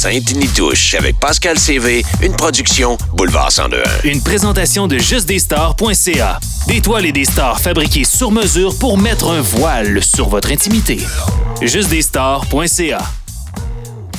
Sainte-Nitouche avec Pascal CV, une production Boulevard 102. Une présentation de justdesstars.ca. Des toiles et des stars fabriquées sur mesure pour mettre un voile sur votre intimité. Justdesstars.ca.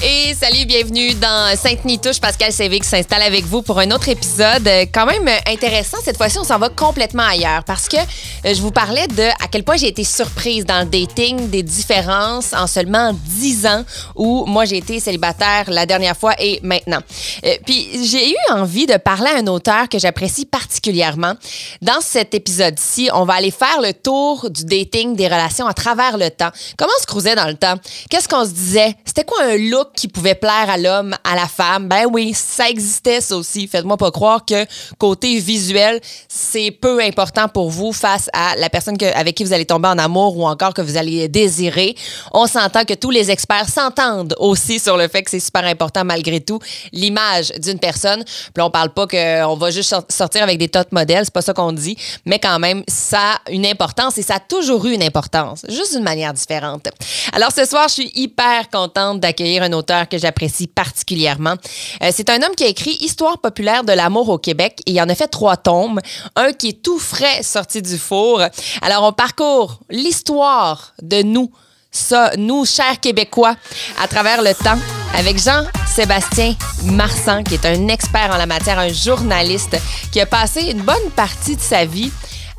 Et salut, bienvenue dans Sainte-Nitouche. Pascal Sévé qui s'installe avec vous pour un autre épisode. Euh, Quand même intéressant. Cette fois-ci, on s'en va complètement ailleurs parce que euh, je vous parlais de à quel point j'ai été surprise dans le dating, des différences en seulement 10 ans où moi j'ai été célibataire la dernière fois et maintenant. Euh, Puis j'ai eu envie de parler à un auteur que j'apprécie particulièrement. Dans cet épisode-ci, on va aller faire le tour du dating, des relations à travers le temps. Comment on se cruisait dans le temps? Qu'est-ce qu'on se disait? C'était quoi un look qui pouvait plaire à l'homme, à la femme? Ben oui, ça existait ça aussi. Faites-moi pas croire que côté visuel, c'est peu important pour vous face à la personne avec qui vous allez tomber en amour ou encore que vous allez désirer. On s'entend que tous les experts s'entendent aussi sur le fait que c'est super important malgré tout l'image d'une personne. Puis on parle pas qu'on va juste sor- sortir avec des top modèles, c'est pas ça qu'on dit, mais quand même, ça a une importance et ça a toujours eu une importance, juste d'une manière différente. Alors ce soir, je suis hyper contente d'accueillir un que j'apprécie particulièrement. Euh, c'est un homme qui a écrit Histoire populaire de l'amour au Québec et il en a fait trois tomes, un qui est tout frais sorti du four. Alors on parcourt l'histoire de nous ça, nous, chers Québécois, à travers le temps, avec Jean-Sébastien Marsan, qui est un expert en la matière, un journaliste, qui a passé une bonne partie de sa vie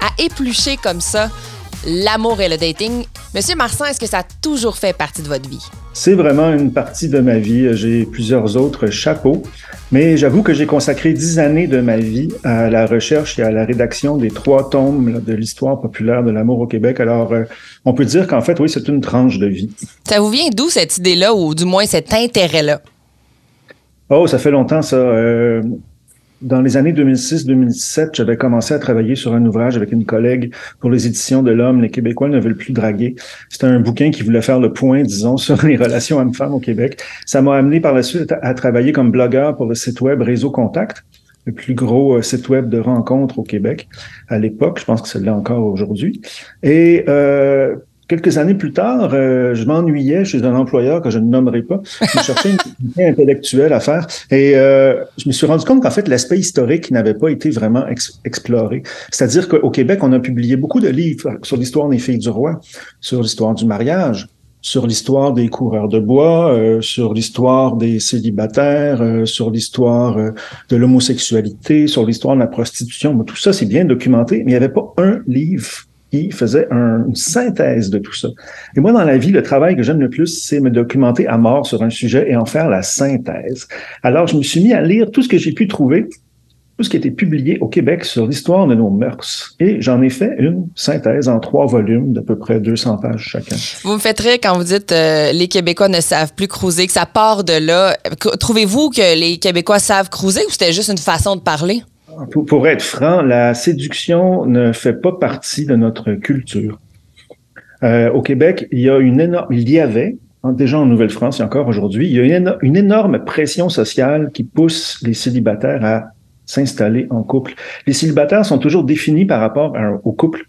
à éplucher comme ça l'amour et le dating. Monsieur Marsan, est-ce que ça a toujours fait partie de votre vie? C'est vraiment une partie de ma vie. J'ai plusieurs autres chapeaux, mais j'avoue que j'ai consacré dix années de ma vie à la recherche et à la rédaction des trois tomes de l'histoire populaire de l'amour au Québec. Alors, euh, on peut dire qu'en fait, oui, c'est une tranche de vie. Ça vous vient d'où cette idée-là, ou du moins cet intérêt-là? Oh, ça fait longtemps ça. Euh, dans les années 2006-2007, j'avais commencé à travailler sur un ouvrage avec une collègue pour les éditions de l'Homme. Les Québécois ne veulent plus draguer. C'était un bouquin qui voulait faire le point, disons, sur les relations hommes-femmes au Québec. Ça m'a amené par la suite à, travailler comme blogueur pour le site web Réseau Contact, le plus gros euh, site web de rencontres au Québec à l'époque. Je pense que c'est là encore aujourd'hui. Et euh, quelques années plus tard, euh, je m'ennuyais chez un employeur que je ne nommerai pas. Je cherchais une activité intellectuelle à faire et euh, je me suis rendu compte qu'en fait, l'aspect historique n'avait pas été vraiment ex- exploré. C'est-à-dire qu'au Québec, on a publié beaucoup de livres sur l'histoire des filles du roi, sur l'histoire du mariage, sur l'histoire des coureurs de bois, euh, sur l'histoire des célibataires, euh, sur l'histoire euh, de l'homosexualité, sur l'histoire de la prostitution. Tout ça, c'est bien documenté, mais il n'y avait pas un livre qui faisait un- une synthèse de tout ça. Et moi, dans la vie, le travail que j'aime le plus, c'est me documenter à mort sur un sujet et en faire la synthèse. Alors, je me suis mis à lire tout ce que j'ai pu trouver, tout ce qui a été publié au Québec sur l'histoire de nos mœurs. Et j'en ai fait une synthèse en trois volumes d'à peu près 200 pages chacun. Vous me faites rire quand vous dites euh, les Québécois ne savent plus cruiser, que ça part de là. Trouvez-vous que les Québécois savent cruiser ou c'était juste une façon de parler? Pour, être franc, la séduction ne fait pas partie de notre culture. Euh, au Québec, il y a une énorme, il y avait hein, déjà en Nouvelle-France et encore aujourd'hui, il y a une, éno- une énorme pression sociale qui pousse les célibataires à s'installer en couple. Les célibataires sont toujours définis par rapport au couple.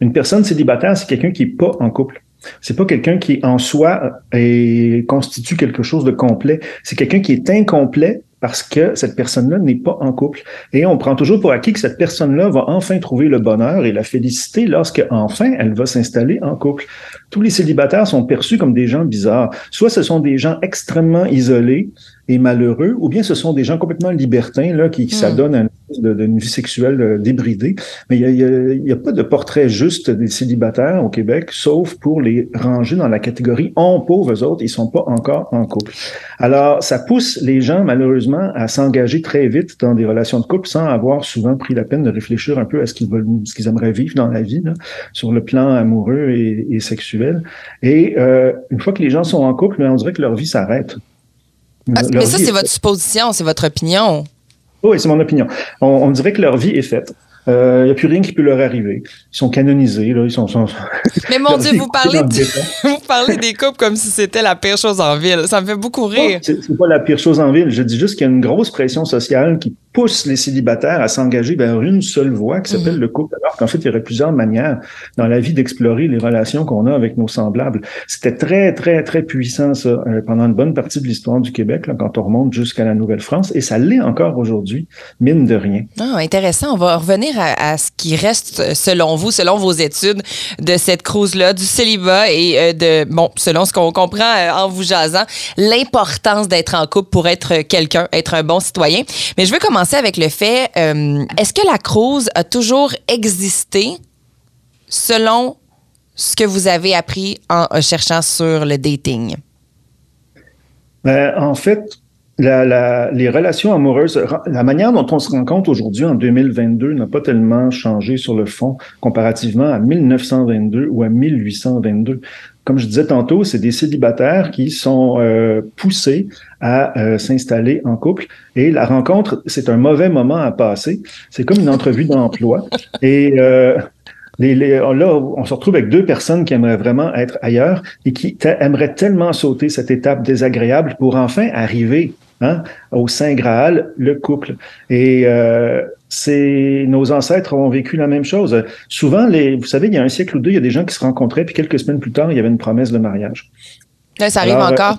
Une personne célibataire, c'est quelqu'un qui est pas en couple. C'est pas quelqu'un qui en soi constitue quelque chose de complet. C'est quelqu'un qui est incomplet parce que cette personne-là n'est pas en couple. Et on prend toujours pour acquis que cette personne-là va enfin trouver le bonheur et la félicité lorsque enfin elle va s'installer en couple. Tous les célibataires sont perçus comme des gens bizarres. Soit ce sont des gens extrêmement isolés et malheureux, ou bien ce sont des gens complètement libertins là qui, qui Hmm. s'adonnent à une, d'une vie sexuelle euh, débridée. Mais il y a, il y a- a pas de portrait juste des célibataires au Québec, sauf pour les ranger dans la catégorie on pauvres eux autres, ils sont pas encore en couple. Alors, ça pousse les gens, malheureusement, à s'engager très vite dans des relations de couple sans avoir souvent pris la peine de réfléchir un peu à ce qu'ils veulent, ce qu'ils aimeraient vivre dans la vie, là, sur le plan amoureux et, et sexuel. Et euh, une fois que les gens sont en couple, on dirait que leur vie s'arrête. Ah, mais ça, c'est est- votre supposition, c'est votre opinion. Oui, c'est mon opinion. On, on dirait que leur vie est faite. Euh, Il n'y a plus rien qui peut leur arriver. Ils sont canonisés, là. Ils sont. sont- Mais mon Dieu, vous parlez, de, vous parlez des couples comme si c'était la pire chose en ville. Ça me fait beaucoup rire. C'est pas la pire chose en ville. Je dis juste qu'il y a une grosse pression sociale qui pousse les célibataires à s'engager vers une seule voie qui s'appelle mhm. le couple, alors qu'en fait, il y aurait plusieurs manières dans la vie d'explorer les relations qu'on a avec nos semblables. C'était très, très, très puissant, ça, euh, pendant une bonne partie de l'histoire du Québec, là, quand on remonte jusqu'à la Nouvelle-France, et ça l'est encore aujourd'hui, mine de rien. Ah, intéressant. On va revenir à, ce qui reste, selon vous, selon vos études, de cette cruise-là, du célibat et euh, de, bon, selon ce qu'on comprend euh, en vous jasant, l'importance d'être en couple pour être quelqu'un, être un bon citoyen. Mais je veux commencer avec le fait, euh, est-ce que la crouse a toujours existé selon ce que vous avez appris en cherchant sur le dating? Ben, en fait, les relations amoureuses, la manière dont on se rencontre aujourd'hui en 2022 n'a pas tellement changé sur le fond comparativement à 1922 ou à 1822 comme je disais tantôt, c'est des célibataires qui sont euh, poussés à euh, s'installer en couple. Et la rencontre, c'est un mauvais moment à passer. C'est comme une entrevue d'emploi. Et euh, les, les, là, on se retrouve avec deux personnes qui aimeraient vraiment être ailleurs et qui aimeraient tellement sauter cette étape désagréable pour enfin arriver hein, au Saint Graal, le couple. Et euh, c'est nos ancêtres ont vécu la même chose. Souvent, les, vous savez, il y a un siècle ou deux, il y a des gens qui se rencontraient, puis quelques semaines plus tard, il y avait une promesse de mariage. ça arrive encore,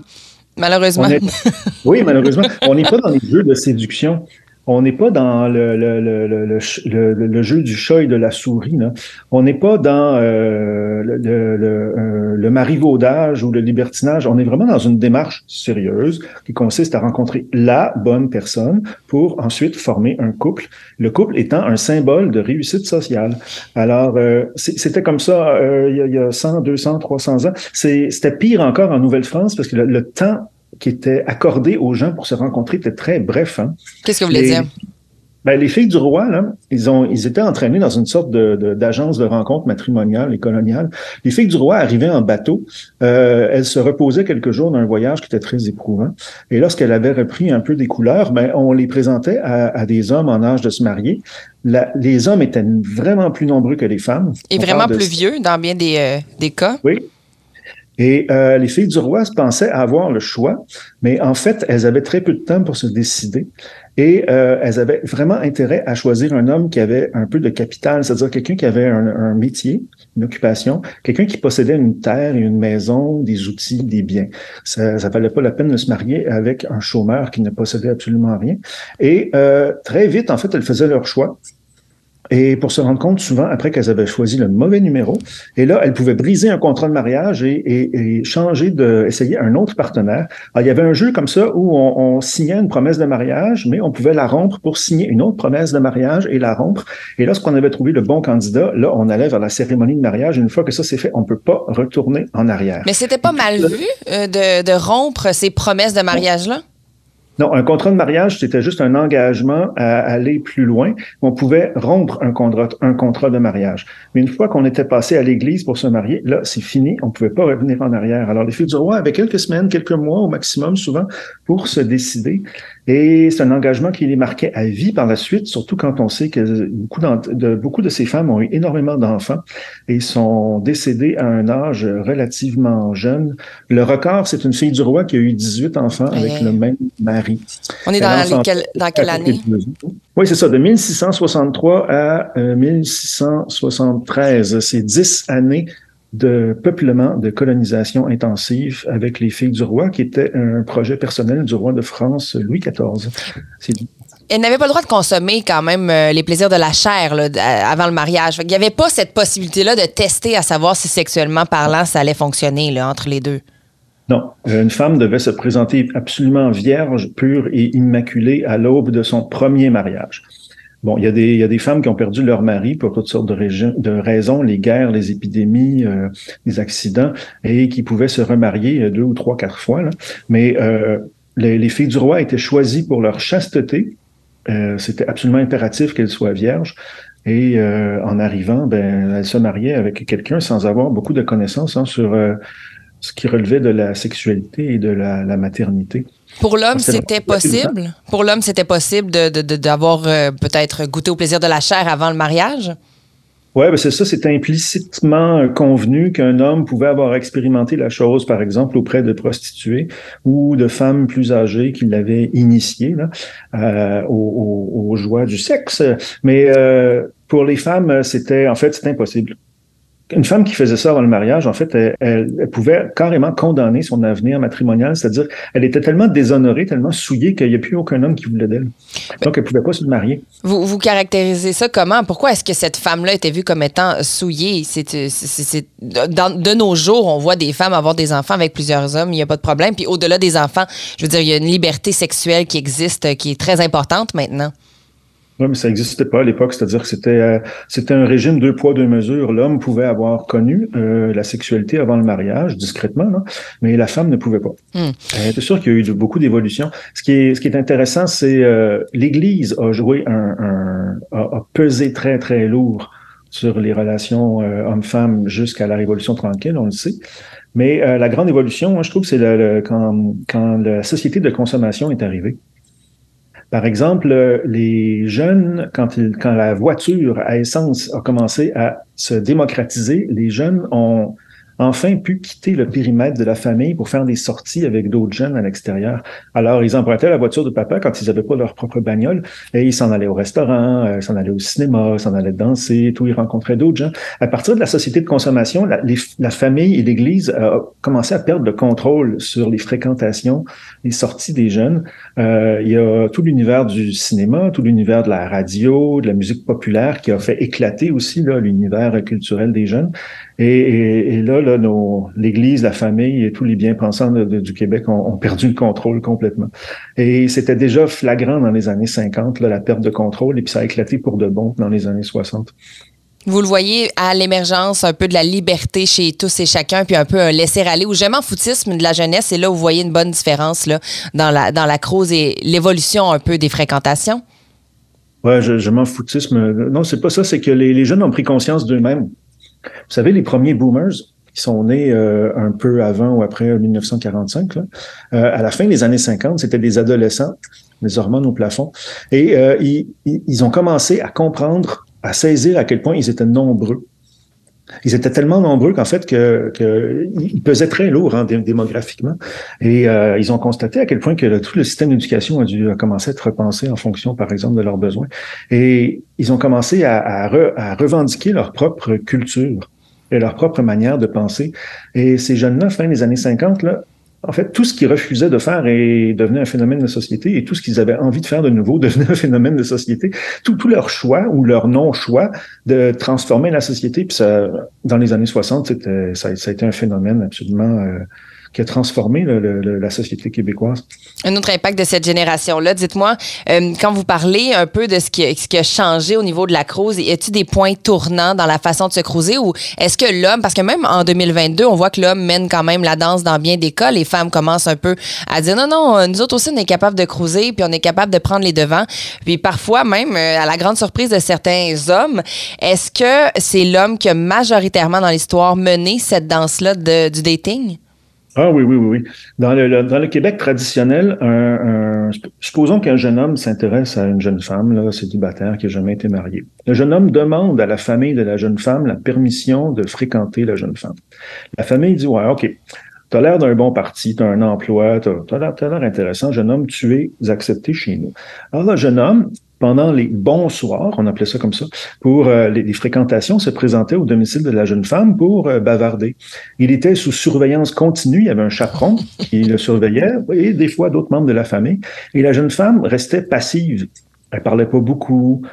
malheureusement. oui, malheureusement. On n'est pas dans les jeux de séduction on n'est pas dans le, le, le, le, jeu du chat et de la souris. Là. On n'est pas dans euh, le, euh, le, marivaudage ou le libertinage. On est vraiment dans une démarche sérieuse qui consiste à rencontrer la bonne personne pour ensuite former un couple. Le couple étant un symbole de réussite sociale. Alors, euh, c'était comme ça a, il y a 100, 200, 300 ans. C'était pire encore en Nouvelle-France parce que le temps qui était accordé aux gens pour se rencontrer était très bref. Hein. Qu'est-ce que vous voulez dire? Ben, les filles du roi, là, ils ont, ils étaient entraînés dans une sorte de, d'agence de, rencontre matrimoniale et coloniale. Les filles du roi arrivaient en bateau. Euh, elles se reposaient quelques jours d'un voyage qui était très éprouvant. Et lorsqu'elles avaient repris un peu des couleurs, ben, on les présentait à, des hommes en âge de se marier. les hommes étaient vraiment plus nombreux que les femmes. Et vraiment plus vieux dans bien des, euh, des cas? Oui, et euh, les filles du roi pensaient avoir le choix, mais en fait, elles avaient très peu de temps pour se décider. Et euh, elles avaient vraiment intérêt à choisir un homme qui avait un peu de capital, c'est-à-dire quelqu'un qui avait un, métier, une occupation, quelqu'un qui possédait une terre une maison, des outils, des biens. Ça, ça valait pas la peine de se marier avec un chômeur qui ne possédait absolument rien. Et euh, très vite, en fait, elles faisaient leur choix. Et pour se rendre compte, souvent, après qu'elles avaient choisi le mauvais numéro, et là, elles pouvaient briser un contrat de mariage et, changer de, essayer un autre partenaire. Alors, il y avait un jeu comme ça où on, signait une promesse de mariage, mais on pouvait la rompre pour signer une autre promesse de mariage et la rompre. Et lorsqu'on avait trouvé le bon candidat, là, on allait vers la cérémonie de mariage. Une fois que ça c'est fait, on ne peut pas retourner en arrière. Mais c'était pas mal vu euh, de, de rompre ces promesses de mariage-là? Non, un contrat de mariage, c'était juste un engagement à aller plus loin. On pouvait rompre un contrat, un contrat de mariage. Mais une fois qu'on était passé à l'église pour se marier, là, c'est fini. On ne pouvait pas revenir en arrière. Alors, les filles du roi avaient quelques semaines, quelques mois au maximum, souvent, pour se décider. Et c'est un engagement qui les marquait à vie par la suite, surtout quand on sait que beaucoup, de, beaucoup de ces femmes ont eu énormément d'enfants et sont décédées à un âge relativement jeune. Le record, c'est une fille du roi qui a eu 18 enfants avec le même mari. On est dans, dans quelle année? Oui, c'est ça, de 1663 à 1673. Euh, c'est 10 années de peuplement, de colonisation intensive avec les filles du roi, qui était un projet personnel du roi de France, Louis XIV. Elle n'avait pas le droit de consommer quand même euh, les plaisirs de la chair avant le mariage. Il n'y avait pas cette possibilité-là de tester à savoir si sexuellement parlant, ça allait fonctionner là, entre les deux. Non, euh, une femme devait se présenter absolument vierge, pure et immaculée à l'aube de son premier mariage. Bon, il y, a des, il y a des femmes qui ont perdu leur mari pour toutes sortes de, de raisons, les guerres, les épidémies, euh, les accidents, et qui pouvaient se remarier euh, deux ou trois, quatre fois. Là. Mais euh, les, les, filles du roi étaient choisies pour leur chasteté. Euh, C'était absolument impératif qu'elles soient vierges. Et en arrivant, ben, elles se mariaient avec quelqu'un sans avoir beaucoup de connaissances hein, sur ce qui relevait de la sexualité et de la, la maternité. Pour l'homme, c'était possible. Pour l'homme, c'était possible d'avoir de, de, euh, peut-être goûté au plaisir de la chair avant le mariage? Oui, ben c'est ça, c'est implicitement convenu qu'un homme pouvait avoir expérimenté la chose, par exemple, auprès de prostituées ou de femmes plus âgées qui l'avaient initié là, euh, aux, aux, joies du sexe. Mais euh, pour les femmes, c'était en fait, c'est impossible une femme qui faisait ça avant le mariage, en fait, elle, pouvait carrément condamner son avenir matrimonial, c'est-à-dire elle était tellement déshonorée, tellement souillée qu'il n'y a plus aucun homme qui voulait d'elle. Donc, elle ne pouvait pas se marier. Vous, vous caractérisez ça comment? Pourquoi est-ce que cette femme-là était vue comme étant souillée? C'est, de nos jours, on voit des femmes avoir des enfants avec plusieurs hommes, il n'y a pas de problème. Puis au-delà des enfants, je veux dire, il y a une liberté sexuelle qui existe, qui est très importante maintenant. Oui, mais ça n'existait pas à l'époque, c'est-à-dire que c'était euh, c'était un régime deux poids deux mesures. L'homme pouvait avoir connu euh, la sexualité avant le mariage, discrètement, mais la femme ne pouvait pas. Euh, c'est sûr qu'il y a eu beaucoup d'évolutions. Ce qui est ce qui est intéressant, c'est l'Église a joué un, un a, pesé très très lourd sur les relations homme-femme jusqu'à la Révolution tranquille, on le sait. Mais la grande évolution, moi, je trouve, c'est le, quand, quand la société de consommation est arrivée. Par exemple, les jeunes, quand, quand la voiture à essence a commencé à se démocratiser, les jeunes ont enfin pu quitter le périmètre de la famille pour faire des sorties avec d'autres jeunes à l'extérieur. Alors, ils empruntaient la voiture de papa quand ils n'avaient pas leur propre bagnole et ils s'en allaient au restaurant, euh, s'en allaient au cinéma, s'en allaient danser, tout, ils rencontraient d'autres gens. À partir de la société de consommation, la, famille et l'Église a commencé à perdre le contrôle sur les fréquentations, les sorties des jeunes. Euh, il y a tout l'univers du cinéma, tout l'univers de la radio, de la musique populaire qui a fait éclater aussi l'univers culturel des jeunes. Et, là l'Église, la famille et tous les bien-pensants du Québec ont, perdu le contrôle complètement. Et c'était déjà flagrant dans les années 50, là, la perte de contrôle, et puis ça a éclaté pour de bon dans les années 60. Vous le voyez à l'émergence un peu de la liberté chez tous et chacun, puis un peu un laisser-aller ou je m'en foutisme de la jeunesse. Et là, vous voyez une bonne différence là, dans, la, dans la cause et l'évolution un peu des fréquentations. Ouais, je, m'en foutisme. Non, c'est pas ça. C'est que les, les jeunes ont pris conscience d'eux-mêmes. Vous savez, les premiers boomers, qui sont nés euh, un peu avant ou après 1945, là, euh, à la fin des années 50, c'était des adolescents, des hormones au plafond, et euh, ils, ils, ont commencé à comprendre, à saisir à quel point ils étaient nombreux. Ils étaient tellement nombreux qu'en fait que, que ils pesaient très lourd hein, démographiquement, et ils ont constaté à quel point que tout le système d'éducation a dû commencer à être repensé en fonction, par exemple, de leurs besoins. Et ils ont commencé à, à, à revendiquer leur propre culture et leur propre manière de penser. Et ces jeunes-là, fin des années 50, là, en fait, tout ce qu'ils refusaient de faire est devenu un phénomène de société et tout ce qu'ils avaient envie de faire de nouveau devenait un phénomène de société. Tout, tout leur choix ou leur non-choix de transformer la société, puis ça, dans les années 60, c'était, ça, ça a été un phénomène absolument euh, qui a transformé la société québécoise. Un autre impact de cette génération-là, dites-moi, euh, quand vous parlez un peu de ce qui, a changé au niveau de la cruise, y a-t-il des points tournants dans la façon de se cruiser ou est-ce que l'homme, parce que même en 2022, on voit que l'homme mène quand même la danse dans bien des cas, les femmes commencent un peu à dire non, non, nous autres aussi, on est capable de cruiser, puis on est capable de prendre les devants. Puis parfois, même, euh, à la grande surprise de certains hommes, est-ce que c'est l'homme qui a majoritairement dans l'histoire mené cette danse-là du dating? Ah oui, oui, oui, oui. Dans le, dans le Québec traditionnel, supposons qu'un jeune homme s'intéresse à une jeune femme, là, célibataire, qui n'a jamais été mariée. Le jeune homme demande à la famille de la jeune femme la permission de fréquenter la jeune femme. La famille dit, ouais, OK, tu as l'air d'un bon parti, tu as un emploi, tu as, as l'air intéressant, jeune homme, tu es accepté chez nous. Alors, le jeune homme, pendant les bons soirs, on appelait ça comme ça, pour euh, les, fréquentations, se présentait au domicile de la jeune femme pour euh, bavarder. Il était sous surveillance continue, il y avait un chaperon qui le surveillait et des fois d'autres membres de la famille. Et la jeune femme restait passive. Elle parlait pas beaucoup,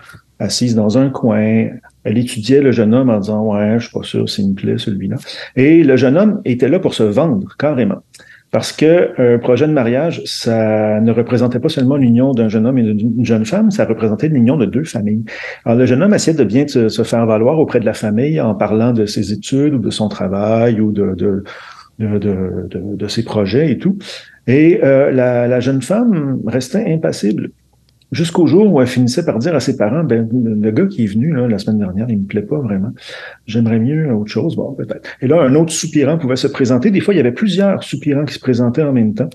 assise dans un coin. Elle étudiait le jeune homme en disant ouais, je suis pas sûr, c'est une plaît celui-là. Et le jeune homme était là pour se vendre carrément. Parce que un projet de mariage, ça ne représentait pas seulement l'union d'un jeune homme et d'une jeune femme, ça représentait l'union de deux familles. Alors le jeune homme essayait de bien se, faire valoir auprès de la famille en parlant de ses études ou de son travail ou de, de, de, de, de ses projets et tout. Et euh, la, la jeune femme restait impassible. Jusqu'au jour où elle finissait par dire à ses parents, ben, le gars qui est venu là, la semaine dernière, il me plaît pas vraiment. J'aimerais mieux autre chose. Bon, peut-être. Et là, un autre soupirant pouvait se présenter. Des fois, il y avait plusieurs soupirants qui se présentaient en même temps.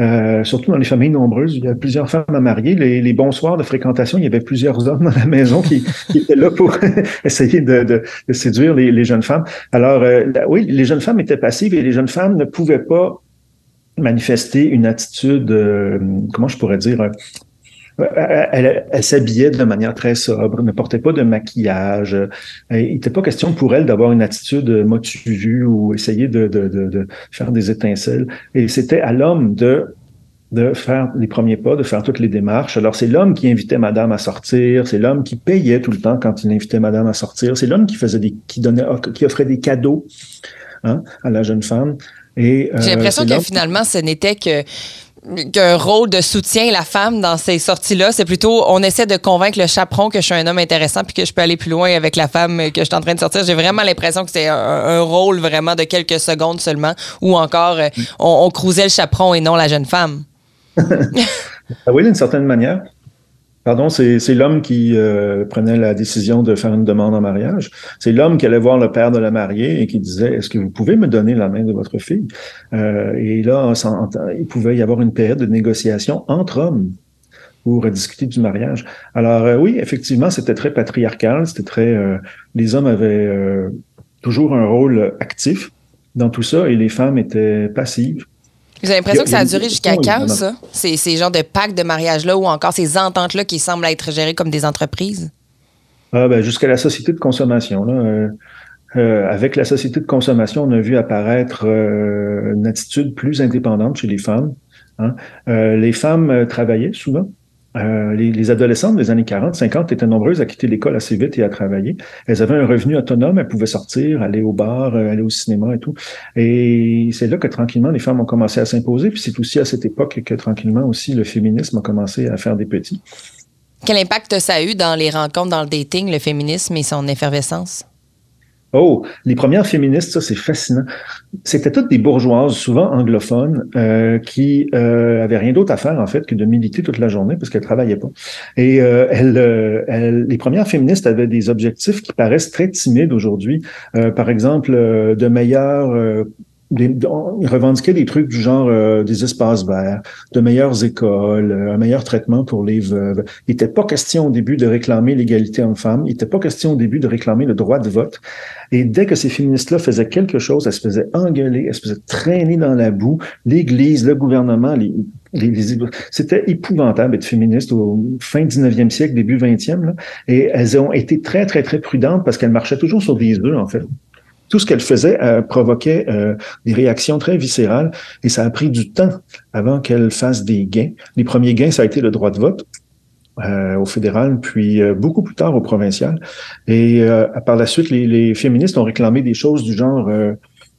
Euh, surtout dans les familles nombreuses, il y a plusieurs femmes à marier. Les, les bons soirs de fréquentation, il y avait plusieurs hommes dans la maison qui, qui étaient là pour essayer de, de, de séduire les, les, jeunes femmes. Alors, euh, oui, les jeunes femmes étaient passives et les jeunes femmes ne pouvaient pas manifester une attitude, euh, comment je pourrais dire, euh, elle, elle, s'habillait de manière très sobre, ne portait pas de maquillage. Il n'était pas question pour elle d'avoir une attitude motu ou essayer de, de, de, de, faire des étincelles. Et c'était à l'homme de de faire les premiers pas, de faire toutes les démarches. Alors, c'est l'homme qui invitait madame à sortir, c'est l'homme qui payait tout le temps quand il invitait madame à sortir, c'est l'homme qui faisait des, qui donnait, qui offrait des cadeaux hein, à la jeune femme. Et, euh, J'ai l'impression que finalement, ce n'était que qu'un rôle de soutien la femme dans ces sorties-là. C'est plutôt, on essaie de convaincre le chaperon que je suis un homme intéressant puis que je peux aller plus loin avec la femme que je suis en train de sortir. J'ai vraiment l'impression que c'est un, rôle vraiment de quelques secondes seulement ou encore euh, on, on le chaperon et non la jeune femme. ah oui, d'une certaine manière. Pardon, c'est l'homme qui euh, prenait la décision de faire une demande en mariage. C'est l'homme qui allait voir le père de la mariée et qui disait Est-ce que vous pouvez me donner la main de votre fille? Euh, Et là, il pouvait y avoir une période de négociation entre hommes pour discuter du mariage. Alors euh, oui, effectivement, c'était très patriarcal. C'était très. les hommes avaient toujours un rôle actif dans tout ça et les femmes étaient passives. Vous avez l'impression que ça a duré jusqu'à quand, ça? Ces, ces genres de pactes de mariage-là ou encore ces ententes-là qui semblent être gérées comme des entreprises? Ah, ben, jusqu'à la société de consommation. Là. Euh, euh, avec la société de consommation, on a vu apparaître euh, une attitude plus indépendante chez les femmes. Hein. les femmes travaillaient souvent. Euh, les, les, adolescentes des années 40, 50 étaient nombreuses à quitter l'école assez vite et à travailler. Elles avaient un revenu autonome, elles pouvaient sortir, aller au bar, euh, aller au cinéma et tout. Et c'est là que tranquillement les femmes ont commencé à s'imposer. Puis c'est aussi à cette époque que tranquillement aussi le féminisme a commencé à faire des petits. Quel impact ça a eu dans les rencontres, dans le dating, le féminisme et son effervescence? Oh, les premières féministes, ça c'est fascinant. C'était toutes des bourgeoises, souvent anglophones, euh, qui euh, avaient rien d'autre à faire en fait que de militer toute la journée parce qu'elles travaillaient pas. Et euh, elles, euh, elles, les premières féministes avaient des objectifs qui paraissent très timides aujourd'hui. Par exemple, de meilleures des, ils revendiquaient des trucs du genre euh, des espaces verts, de meilleures écoles, euh, un meilleur traitement pour les veuves. Il n'était pas question au début de réclamer l'égalité homme-femme. Il n'était pas question au début de réclamer le droit de vote. Et dès que ces féministes-là faisaient quelque chose, elles se faisaient engueuler, elles se faisaient traîner dans la boue. L'Église, le gouvernement, les, les, c'était épouvantable d'être féministe au fin 19e siècle, début 20e. Là. Et elles ont été très, très, très prudentes parce qu'elles marchaient toujours sur des œufs, en fait tout ce qu'elle faisait euh, provoquait euh, des réactions très viscérales et ça a pris du temps avant qu'elle fasse des gains. Les premiers gains, ça a été le droit de vote. Euh, au fédéral, puis beaucoup plus tard au provincial. Et par la suite, les, les, féministes ont réclamé des choses du genre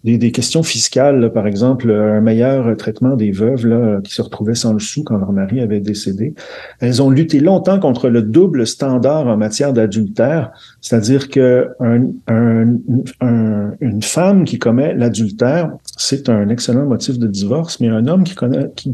des, questions fiscales, par exemple, un meilleur traitement des veuves là, qui se retrouvaient sans le sou quand leur mari avait décédé. Elles ont lutté longtemps contre le double standard en matière d'adultère, c'est-à-dire que un, un, une femme qui commet l'adultère, c'est un excellent motif de divorce, mais un homme qui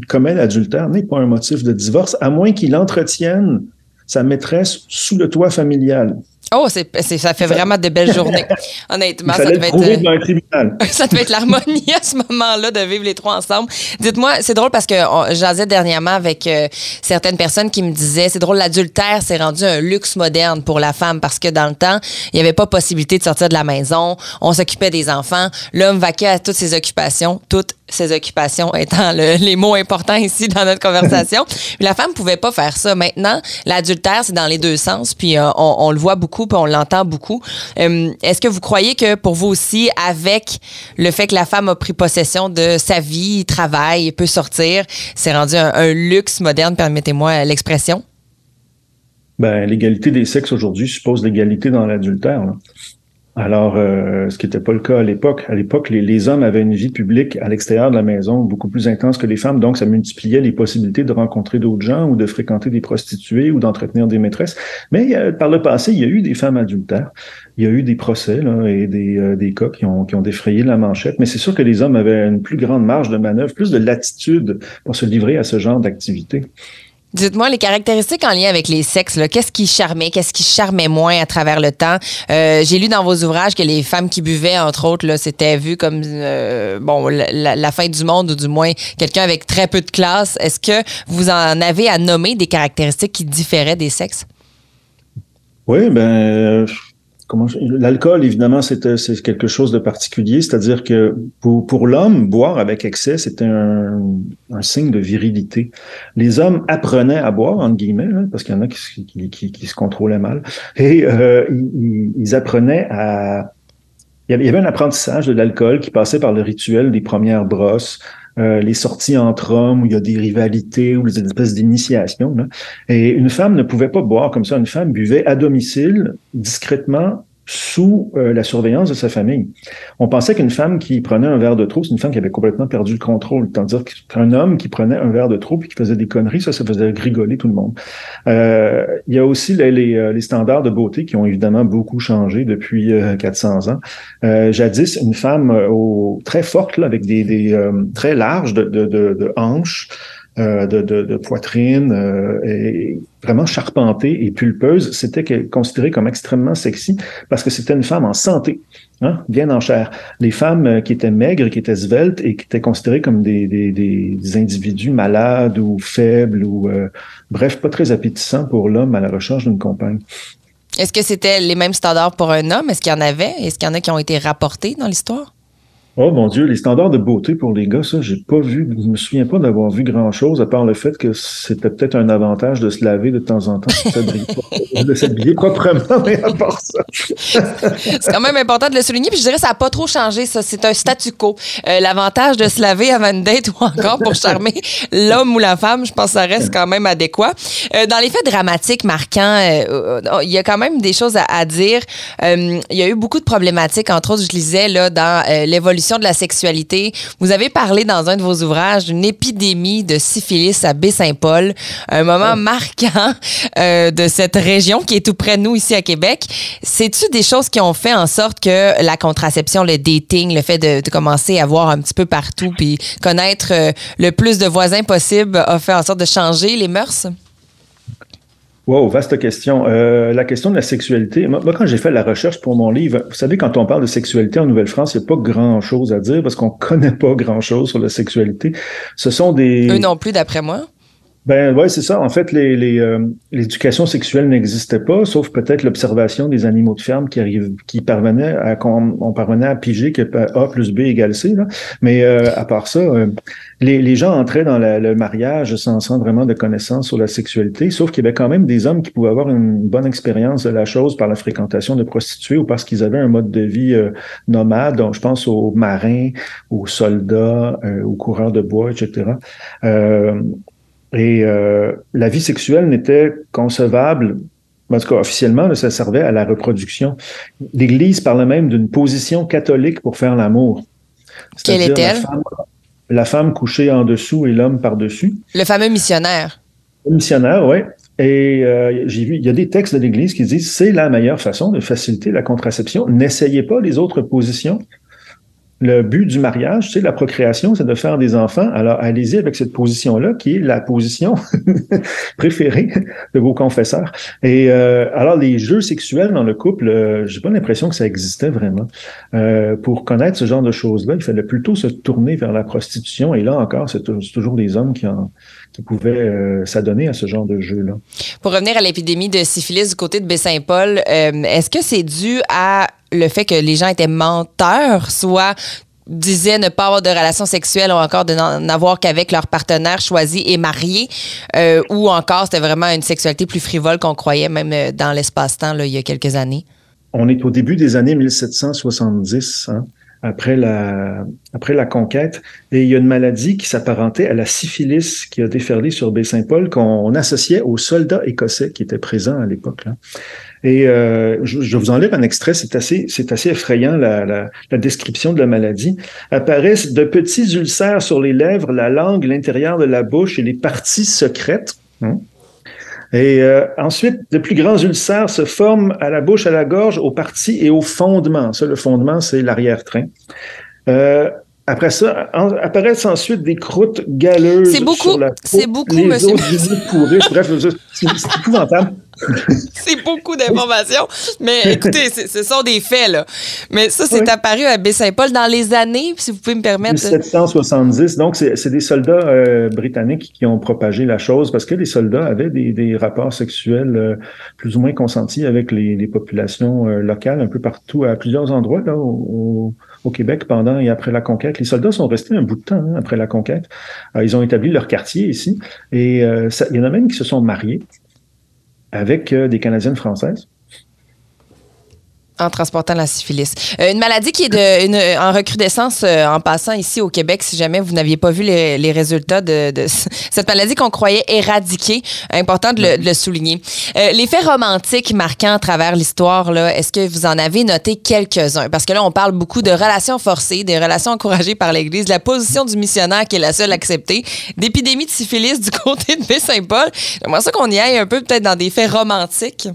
commet l'adultère n'est pas un motif de divorce, à moins qu'il entretienne sa maîtresse sous le toit familial. Oh, c'est, ça fait vraiment de belles journées. Honnêtement, ça devait, être, ça devait être l'harmonie à ce moment-là de vivre les trois ensemble. Dites-moi, c'est drôle parce que j'en dernièrement avec euh, certaines personnes qui me disaient, c'est drôle, l'adultère s'est rendu un luxe moderne pour la femme parce que dans le temps, il n'y avait pas possibilité de sortir de la maison, on s'occupait des enfants, l'homme vaquait à toutes ses occupations, toutes ses occupations étant les mots importants ici dans notre conversation. la femme pouvait pas faire ça. Maintenant, l'adultère, c'est dans les deux sens, puis euh, on, on, le voit beaucoup, puis on l'entend beaucoup. Euh, est-ce que vous croyez que pour vous aussi, avec le fait que la femme a pris possession de sa vie, travaille, peut sortir, c'est rendu un, luxe moderne, permettez-moi l'expression? Ben, l'égalité des sexes aujourd'hui suppose l'égalité dans l'adultère. Alors, euh, ce qui n'était pas le cas à l'époque. À l'époque, les, hommes avaient une vie publique à l'extérieur de la maison beaucoup plus intense que les femmes, donc ça multipliait les possibilités de rencontrer d'autres gens ou de fréquenter des prostituées ou d'entretenir des maîtresses. Mais euh, par le passé, il y a eu des femmes adultères, il y a eu des procès là, et des, euh, des cas qui ont, qui ont défrayé la manchette, mais c'est sûr que les hommes avaient une plus grande marge de manœuvre, plus de latitude pour se livrer à ce genre d'activité. Dites-moi les caractéristiques en lien avec les sexes. Qu'est-ce qui charmait, qu'est-ce qui charmait moins à travers le temps? Euh, j'ai lu dans vos ouvrages que les femmes qui buvaient, entre autres, là, c'était vu comme euh, bon la, la, fin du monde ou du moins quelqu'un avec très peu de classe. Est-ce que vous en avez à nommer des caractéristiques qui différaient des sexes? Oui, ben L'alcool, évidemment, c'est quelque chose de particulier, c'est-à-dire que pour, pour l'homme, boire avec excès, c'était un, un, signe de virilité. Les hommes apprenaient à boire, entre guillemets, hein, parce qu'il y en a qui, qui, qui, se contrôlaient mal, et euh, ils, ils, apprenaient à... Il y avait un apprentissage de l'alcool qui passait par le rituel des premières brosses, euh, les sorties entre hommes où il y a des rivalités ou des espèces d'initiation. Et une femme ne pouvait pas boire comme ça. Une femme buvait à domicile, discrètement, sous euh, la surveillance de sa famille. On pensait qu'une femme qui prenait un verre de trop, c'est une femme qui avait complètement perdu le contrôle. Tandis qu'un homme qui prenait un verre de trop et qui faisait des conneries, ça, ça faisait rigoler tout le monde. Euh, il y a aussi les, les, euh, les, standards de beauté qui ont évidemment beaucoup changé depuis 400 ans. jadis, une femme au, très forte, là, avec des, des très larges de, de, de, de hanches, euh, de, de, poitrine euh, et vraiment charpentée et pulpeuse, c'était considéré comme extrêmement sexy parce que c'était une femme en santé, hein, bien en chair. Les femmes euh, qui étaient maigres, qui étaient sveltes et qui étaient considérées comme des individus malades ou faibles ou bref, pas très appétissants pour l'homme à la recherche d'une compagne. Est-ce que c'était les mêmes standards pour un homme? Est-ce qu'il y en avait? Est-ce qu'il y en a qui ont été rapportés dans l'histoire? Oh mon Dieu, les standards de beauté pour les gars, ça, j'ai pas vu, je me souviens pas d'avoir vu grand chose, à part le fait que c'était peut-être un avantage de se laver de temps en temps, de s'habiller proprement, mais à part ça. c'est quand même important de le souligner, puis je dirais que ça n'a pas trop changé, ça. C'est un statu quo. Euh, l'avantage de se laver avant une date ou encore pour charmer l'homme ou la femme, je pense que ça reste quand même adéquat. Euh, dans les faits dramatiques marquants, euh, il y a quand même des choses à, à dire. il y a eu beaucoup de problématiques, entre autres, je lisais là, dans l'évolution de la sexualité. Vous avez parlé dans un de vos ouvrages d'une épidémie de syphilis à Baie-Saint-Paul, un moment marquant euh, de cette région qui est tout près de nous ici à Québec. C'est-tu des choses qui ont fait en sorte que la contraception, le dating, le fait de, commencer à voir un petit peu partout puis connaître euh, le plus de voisins possible a fait en sorte de changer les mœurs? Wow, vaste question. Euh, la question de la sexualité. Moi, quand j'ai fait la recherche pour mon livre, vous savez, quand on parle de sexualité en Nouvelle-France, il n'y a pas grand-chose à dire parce qu'on connaît pas grand-chose sur la sexualité. Ce sont des... Eux non plus, d'après moi. Ben ouais, c'est ça. En fait, les, les, euh, l'éducation sexuelle n'existait pas, sauf peut-être l'observation des animaux de ferme qui arrivent, qui parvenaient à qu'on on parvenait à piger que A plus B égale C. Là. Mais euh, à part ça, euh, les, les, gens entraient dans le mariage sans, sans vraiment de connaissances sur la sexualité, sauf qu'il y avait quand même des hommes qui pouvaient avoir une bonne expérience de la chose par la fréquentation de prostituées ou parce qu'ils avaient un mode de vie nomade. Donc, je pense aux marins, aux soldats, aux coureurs de bois, etc. Et euh, la vie sexuelle n'était concevable, en tout cas officiellement, ça servait à la reproduction. L'Église parlait même d'une position catholique pour faire l'amour. Quelle est-elle? La, femme couchée en dessous et l'homme par-dessus. Le fameux missionnaire. Le missionnaire, oui. Et euh, j'ai vu, il y a des textes de l'Église qui disent c'est la meilleure façon de faciliter la contraception. N'essayez pas les autres positions le but du mariage, c'est la procréation, c'est de faire des enfants. Alors, allez-y avec cette position-là, qui est la position préférée de vos confesseurs. Et euh, alors, les jeux sexuels dans le couple, euh, j'ai pas l'impression que ça existait vraiment. Euh, pour connaître ce genre de choses-là, il fallait plutôt se tourner vers la prostitution. Et là encore, c'est toujours des hommes qui en, qui pouvaient s'adonner à ce genre de jeu-là. Pour revenir à l'épidémie de syphilis du côté de Baie-Saint-Paul, est-ce que c'est dû à le fait que les gens étaient menteurs, soit disaient ne pas avoir de relations sexuelles ou encore de n'en avoir qu'avec leur partenaire choisi et marié, euh, ou encore c'était vraiment une sexualité plus frivole qu'on croyait même euh, dans l'espace-temps il y a quelques années? On est au début des années 1770. Hein après la, après la conquête. Et il y a une maladie qui s'apparentait à la syphilis qui a déferlé sur Baie-Saint-Paul qu'on associait aux soldats écossais qui étaient présents à l'époque. Et euh, je, je, vous en lire un extrait, c'est assez, c'est assez effrayant la, la, la, description de la maladie. Apparaissent de petits ulcères sur les lèvres, la langue, l'intérieur de la bouche et les parties secrètes. Hein. Et euh, ensuite, de plus grands ulcères se forment à la bouche, à la gorge, aux parties et au fondement. Ça, le fondement, c'est l'arrière-train. Euh, après ça, apparaissent ensuite des croûtes galeuses. C'est beaucoup, c'est beaucoup, les monsieur. Autres bref, c'est épouvantable. c'est beaucoup d'informations. Mais écoutez, ce sont des faits, là. Mais ça, c'est apparu à Baie-Saint-Paul dans les années, si vous pouvez me permettre. 1770. Donc, c'est des soldats euh, britanniques qui ont propagé la chose parce que les soldats avaient des, des rapports sexuels euh, plus ou moins consentis avec les, les populations euh, locales un peu partout, à plusieurs endroits, là, au, au, Québec pendant et après la conquête. Les soldats sont restés un bout de temps hein, après la conquête. ils ont établi leur quartier ici et ça, il y en a même qui se sont mariés avec euh, des Canadiennes françaises en transportant la syphilis. Euh, une maladie qui est de, une, en recrudescence euh, en passant ici au Québec, si jamais vous n'aviez pas vu les, les résultats de, de, cette maladie qu'on croyait éradiquée. Important de le, de le souligner. Euh, les faits romantiques marquants à travers l'histoire, là, est-ce que vous en avez noté quelques-uns? Parce que là, on parle beaucoup de relations forcées, des relations encouragées par l'Église, la position du missionnaire qui est la seule acceptée, d'épidémie de syphilis du côté de Baie-Saint-Paul. J'aimerais ça qu'on y aille un peu peut-être dans des faits romantiques.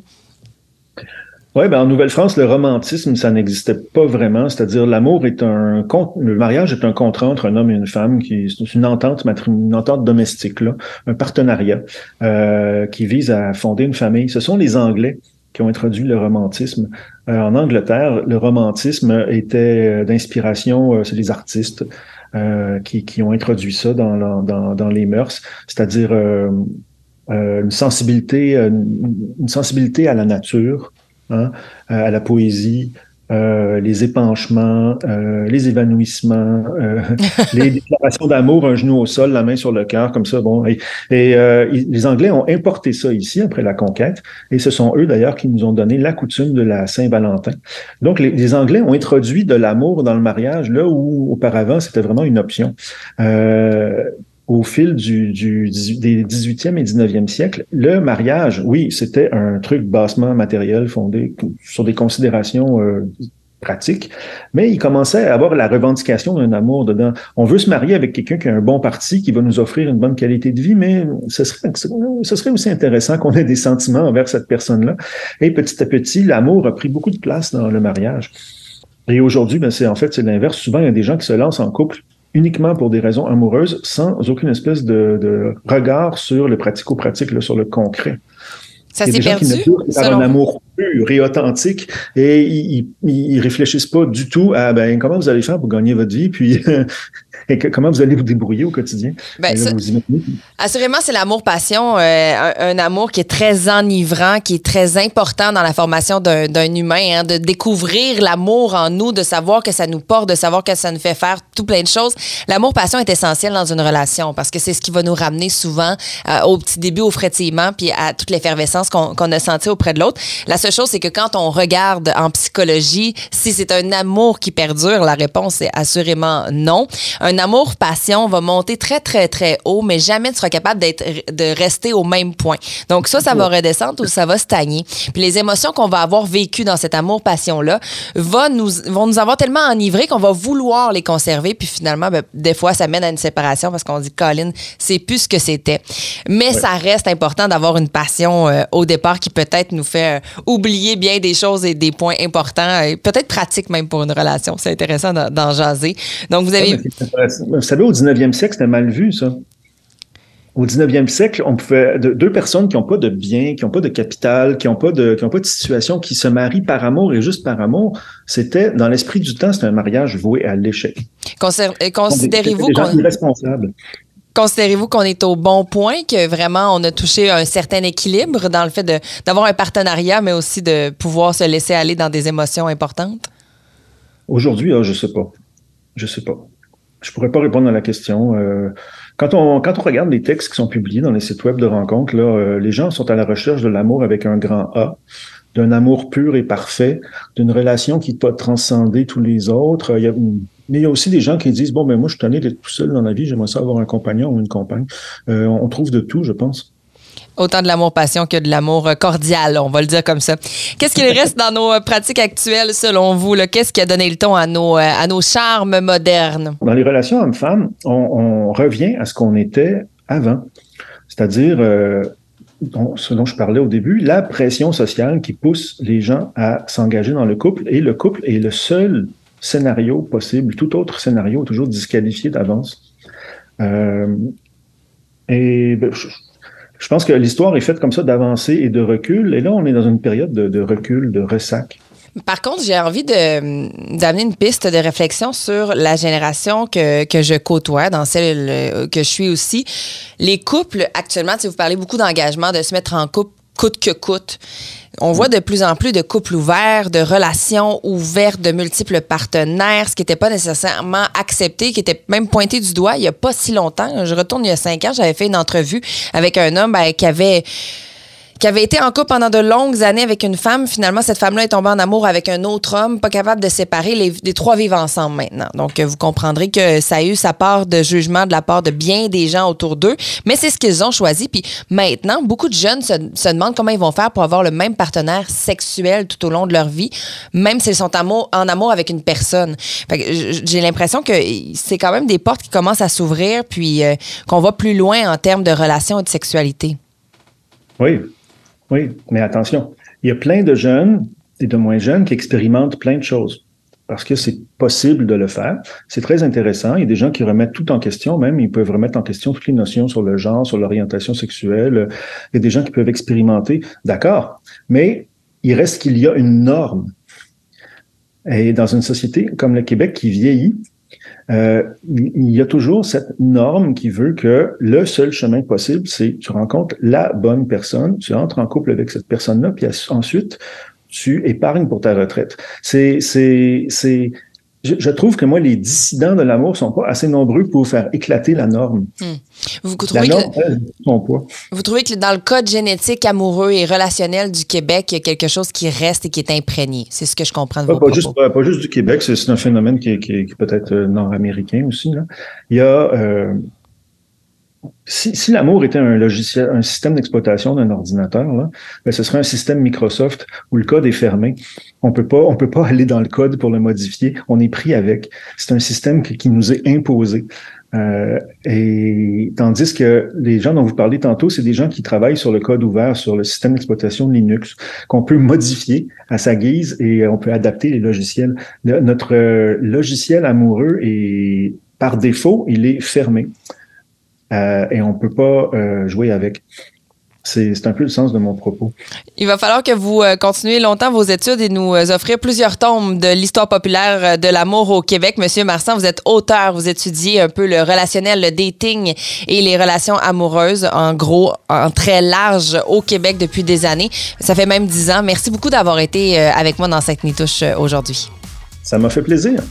Oui, ben en Nouvelle-France, le romantisme, ça n'existait pas vraiment. C'est-à-dire, l'amour est un le mariage est un contrat entre un homme et une femme qui une entente, une entente domestique, là, un partenariat euh, qui vise à fonder une famille. Ce sont les Anglais qui ont introduit le romantisme. Euh, en Angleterre, le romantisme était euh, d'inspiration, c'est les artistes qui, qui ont introduit ça dans, dans, dans les mœurs, c'est-à-dire une sensibilité, une sensibilité à la nature, Hein, euh, à la poésie, euh, les épanchements, euh, les évanouissements, les déclarations d'amour, un genou au sol, la main sur le cœur, comme ça. Bon, et, les Anglais ont importé ça ici après la conquête, et ce sont eux d'ailleurs qui nous ont donné la coutume de la Saint-Valentin. Donc, les, les, Anglais ont introduit de l'amour dans le mariage là où auparavant c'était vraiment une option au fil du, du, des 18e et 19e siècle, le mariage, oui, c'était un truc bassement matériel fondé sur des considérations euh, pratiques, mais il commençait à avoir la revendication d'un amour dedans. On veut se marier avec quelqu'un qui a un bon parti, qui va nous offrir une bonne qualité de vie, mais ce serait, ce serait aussi intéressant qu'on ait des sentiments envers cette personne-là. Et petit à petit, l'amour a pris beaucoup de place dans le mariage. Et aujourd'hui, ben c'est en fait c'est l'inverse. Souvent, il y a des gens qui se lancent en couple uniquement pour des raisons amoureuses, sans aucune espèce de, de regard sur le pratico-pratique, sur le concret. Ça s'est perdu. Qui un amour pur et authentique et ils, ils, réfléchissent pas du tout à ben comment vous allez faire pour gagner votre vie puis et comment vous allez vous débrouiller au quotidien. Ben, assurément, c'est l'amour-passion, euh, un, amour qui est très enivrant, qui est très important dans la formation d'un humain, hein, de découvrir l'amour en nous, de savoir que ça nous porte, de savoir que ça nous fait faire tout plein de choses. L'amour-passion est essentiel dans une relation parce que c'est ce qui va nous ramener souvent euh, au petit début, au frétillement, puis à toute l'effervescence qu'on a senti auprès de l'autre. La seule chose, c'est que quand on regarde en psychologie, si c'est un amour qui perdure, la réponse est assurément non. Un amour-passion va monter très, très, très haut, mais jamais tu seras capable d'être, de rester au même point. Donc ça, ça va redescendre ou ça va stagner. Puis les émotions qu'on va avoir vécues dans cet amour-passion-là va nous, vont nous avoir tellement enivrés qu'on va vouloir les conserver. Puis finalement, ben, des fois, ça mène à une séparation parce qu'on dit, Colin, c'est plus ce que c'était. Mais ça reste important d'avoir une passion euh, au départ qui peut-être nous fait euh, oublier bien des choses et des points importants, et peut-être pratiques même pour une relation. C'est intéressant d'en jaser. Donc, vous avez. Vous savez, au 19e siècle, c'était mal vu, ça. Au 19e siècle, on pouvait deux personnes qui n'ont pas de biens, qui n'ont pas de capital, qui n'ont pas de qui ont pas de situation, qui se marient par amour et juste par amour, c'était dans l'esprit du temps, c'était un mariage voué à l'échec. Euh, considérez-vous qu'on Considérez-vous qu'on est au bon point, que vraiment on a touché un certain équilibre dans le fait d'avoir un partenariat, mais aussi de pouvoir se laisser aller dans des émotions importantes? Aujourd'hui, je ah, je sais pas. Je sais pas. Je pourrais pas répondre à la question. Euh, quand on quand on regarde les textes qui sont publiés dans les sites web de rencontres, là, euh, les gens sont à la recherche de l'amour avec un grand A, d'un amour pur et parfait, d'une relation qui peut transcender tous les autres. A, mais il y a aussi des gens qui disent bon, ben moi je suis tanné d'être tout seul dans la vie, j'aimerais ça avoir un compagnon ou une compagne. Euh, on trouve de tout, je pense. Autant de l'amour-passion que de l'amour cordial, on va le dire comme ça. Qu'est-ce qu'il reste dans nos pratiques actuelles, selon vous? Qu'est-ce qui a donné le ton à nos, euh, à nos charmes modernes? Dans les relations hommes-femmes, on, revient à ce qu'on était avant. C'est-à-dire, euh, ce dont je parlais au début, la pression sociale qui pousse les gens à s'engager dans le couple. Et le couple est le seul scénario possible. Tout autre scénario est toujours disqualifié d'avance. Euh, et ben, je, pense que l'histoire est faite comme ça d'avancée et de recul. Et là, on est dans une période de, recul, de ressac. Par contre, j'ai envie d'amener une piste de réflexion sur la génération que, que je côtoie, dans celle euh, que je suis aussi. Les couples, actuellement, si vous parlez beaucoup d'engagement, de se mettre en couple coûte que coûte. On voit de plus en plus de couples ouverts, de relations ouvertes, de multiples partenaires, ce qui n'était pas nécessairement accepté, qui était même pointé du doigt il n'y a pas si longtemps. Je retourne il y a cinq ans, j'avais fait une entrevue avec un homme ben, qui avait qui avait été en couple pendant de longues années avec une femme. Finalement, cette femme-là est tombée en amour avec un autre homme, pas capable de séparer. Les, trois vivent ensemble maintenant. Donc, vous comprendrez que ça a eu sa part de jugement de la part de bien des gens autour d'eux. Mais c'est ce qu'ils ont choisi. Puis maintenant, beaucoup de jeunes se, demandent comment ils vont faire pour avoir le même partenaire sexuel tout au long de leur vie, même s'ils sont en amour avec une personne. J'ai l'impression que c'est quand même des portes qui commencent à s'ouvrir, puis euh, qu'on va plus loin en termes de relations et de sexualité. Oui, oui, mais attention, il y a plein de jeunes et de moins jeunes qui expérimentent plein de choses parce que c'est possible de le faire. C'est très intéressant. Il y a des gens qui remettent tout en question, même ils peuvent remettre en question toutes les notions sur le genre, sur l'orientation sexuelle. Il y a des gens qui peuvent expérimenter, d'accord, mais il reste qu'il y a une norme. Et dans une société comme le Québec qui vieillit, euh, il y a toujours cette norme qui veut que le seul chemin possible, c'est tu rencontres la bonne personne, tu entres en couple avec cette personne-là, puis ensuite tu épargnes pour ta retraite. C'est, c'est, c'est, je, trouve que moi, les dissidents de l'amour sont pas assez nombreux pour faire éclater la norme. Hmm. Vous, trouvez que, vous trouvez que dans le code génétique amoureux et relationnel du Québec, il y a quelque chose qui reste et qui est imprégné? C'est ce que je comprends de pas, pas juste, pas, juste du Québec, c'est un phénomène qui, qui, qui peut être euh, nord-américain aussi. Là. Il y a euh, si, si l'amour était un logiciel, un système d'exploitation d'un ordinateur, là, ben ce serait un système Microsoft où le code est fermé. On peut pas, on peut pas aller dans le code pour le modifier. On est pris avec. C'est un système qui, qui nous est imposé. Euh, et tandis que les gens dont vous parlez tantôt, c'est des gens qui travaillent sur le code ouvert, sur le système d'exploitation de Linux, qu'on peut modifier à sa guise et on peut adapter les logiciels. notre euh, logiciel amoureux est par défaut, il est fermé. Euh, et on peut pas euh, jouer avec. C'est un peu le sens de mon propos. Il va falloir que vous euh, continuez longtemps vos études et nous offrir plusieurs tomes de l'histoire populaire de l'amour au Québec. Monsieur Marsan, vous êtes auteur, vous étudiez un peu le relationnel, le dating et les relations amoureuses, en gros, en très large au Québec depuis des années. Ça fait même dix ans. Merci beaucoup d'avoir été avec moi dans cette nitouche aujourd'hui. Ça m'a fait plaisir.